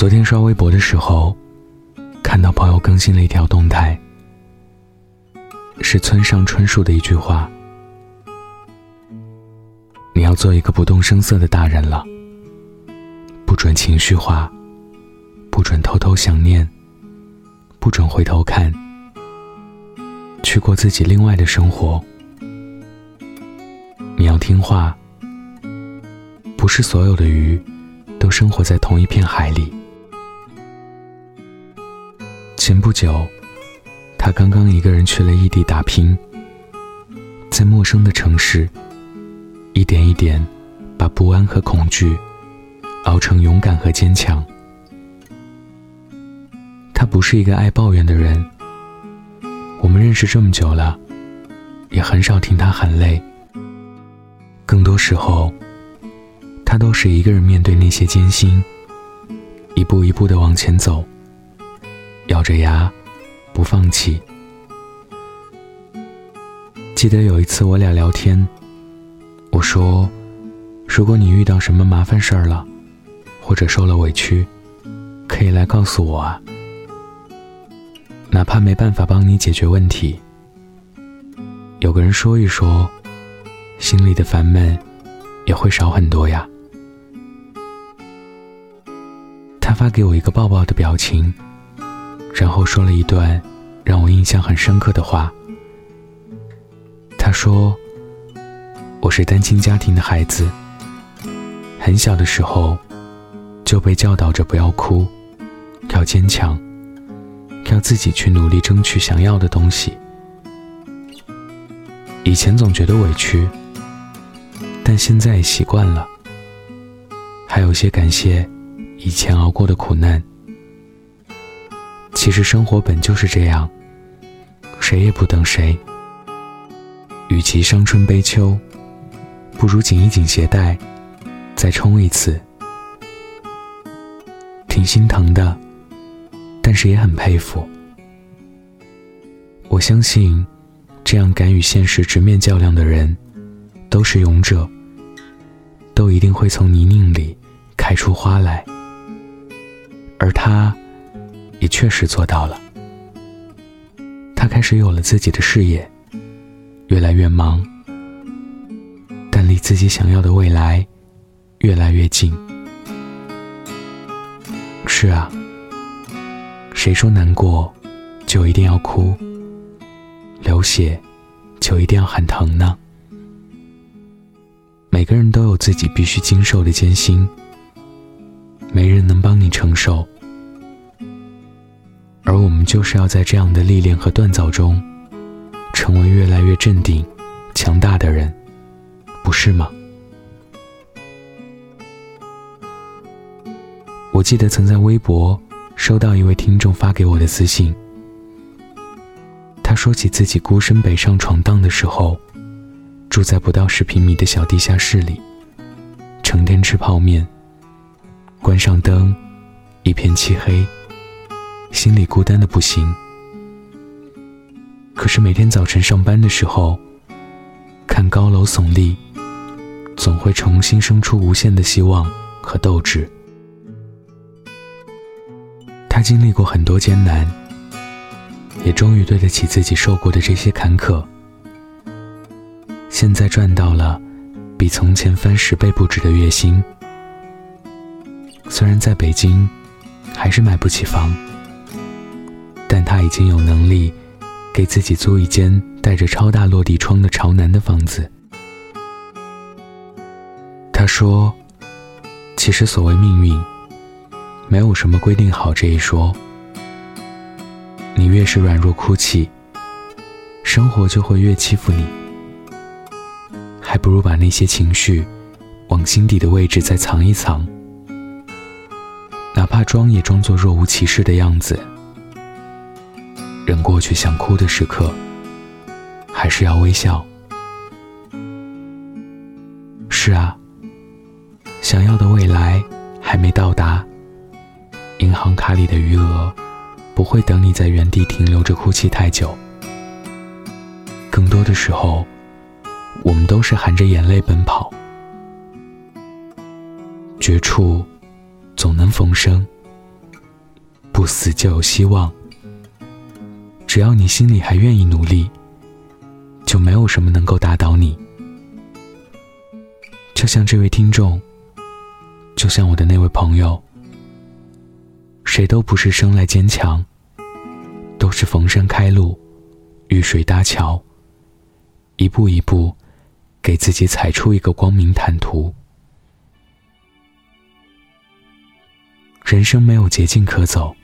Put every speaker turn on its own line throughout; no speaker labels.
昨天刷微博的时候，看到朋友更新了一条动态，是村上春树的一句话：“你要做一个不动声色的大人了，不准情绪化，不准偷偷想念，不准回头看，去过自己另外的生活。你要听话，不是所有的鱼都生活在同一片海里。”前不久，他刚刚一个人去了异地打拼，在陌生的城市，一点一点把不安和恐惧熬成勇敢和坚强。他不是一个爱抱怨的人，我们认识这么久了，也很少听他喊累。更多时候，他都是一个人面对那些艰辛，一步一步的往前走。咬着牙，不放弃。记得有一次我俩聊天，我说：“如果你遇到什么麻烦事儿了，或者受了委屈，可以来告诉我啊。哪怕没办法帮你解决问题，有个人说一说，心里的烦闷也会少很多呀。”他发给我一个抱抱的表情。然后说了一段让我印象很深刻的话。他说：“我是单亲家庭的孩子，很小的时候就被教导着不要哭，要坚强，要自己去努力争取想要的东西。以前总觉得委屈，但现在也习惯了，还有些感谢以前熬过的苦难。”其实生活本就是这样，谁也不等谁。与其伤春悲秋，不如紧一紧鞋带，再冲一次。挺心疼的，但是也很佩服。我相信，这样敢与现实直面较量的人，都是勇者，都一定会从泥泞里开出花来。而他。也确实做到了。他开始有了自己的事业，越来越忙，但离自己想要的未来越来越近。是啊，谁说难过就一定要哭，流血就一定要喊疼呢？每个人都有自己必须经受的艰辛，没人能帮你承受。而我们就是要在这样的历练和锻造中，成为越来越镇定、强大的人，不是吗？我记得曾在微博收到一位听众发给我的私信，他说起自己孤身北上闯荡的时候，住在不到十平米的小地下室里，成天吃泡面，关上灯，一片漆黑。心里孤单的不行，可是每天早晨上班的时候，看高楼耸立，总会重新生出无限的希望和斗志。他经历过很多艰难，也终于对得起自己受过的这些坎坷。现在赚到了比从前翻十倍不止的月薪，虽然在北京，还是买不起房。但他已经有能力给自己租一间带着超大落地窗的朝南的房子。他说：“其实所谓命运，没有什么规定好这一说。你越是软弱哭泣，生活就会越欺负你。还不如把那些情绪往心底的位置再藏一藏，哪怕装也装作若无其事的样子。”忍过去想哭的时刻，还是要微笑。是啊，想要的未来还没到达，银行卡里的余额不会等你在原地停留着哭泣太久。更多的时候，我们都是含着眼泪奔跑。绝处总能逢生，不死就有希望。只要你心里还愿意努力，就没有什么能够打倒你。就像这位听众，就像我的那位朋友，谁都不是生来坚强，都是逢山开路，遇水搭桥，一步一步，给自己踩出一个光明坦途。人生没有捷径可走，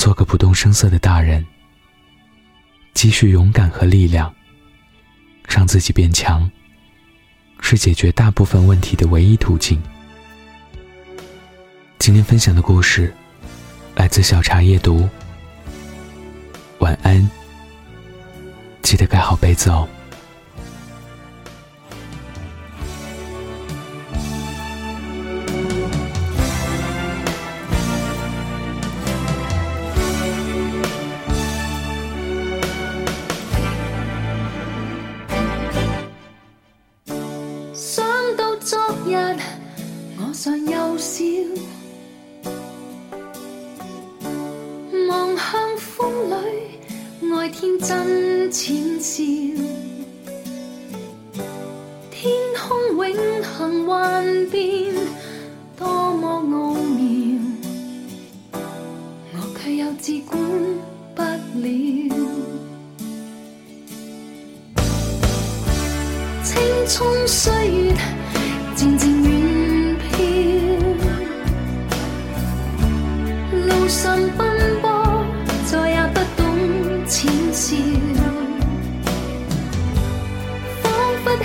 做个不动声色的大人，积蓄勇敢和力量，让自己变强，是解决大部分问题的唯一途径。今天分享的故事来自小茶夜读。晚安，记得盖好被子哦。
在幼小，望向风里，爱天真浅笑，天空永恒幻变，多么奥妙，我却又自管不了。青葱岁月就算奔波再也不懂浅笑。仿佛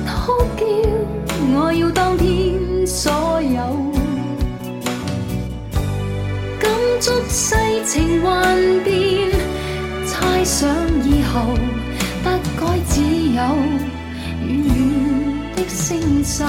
哭叫，我要当天所有，感触世情幻变，猜想以后不该只有远远的星宿。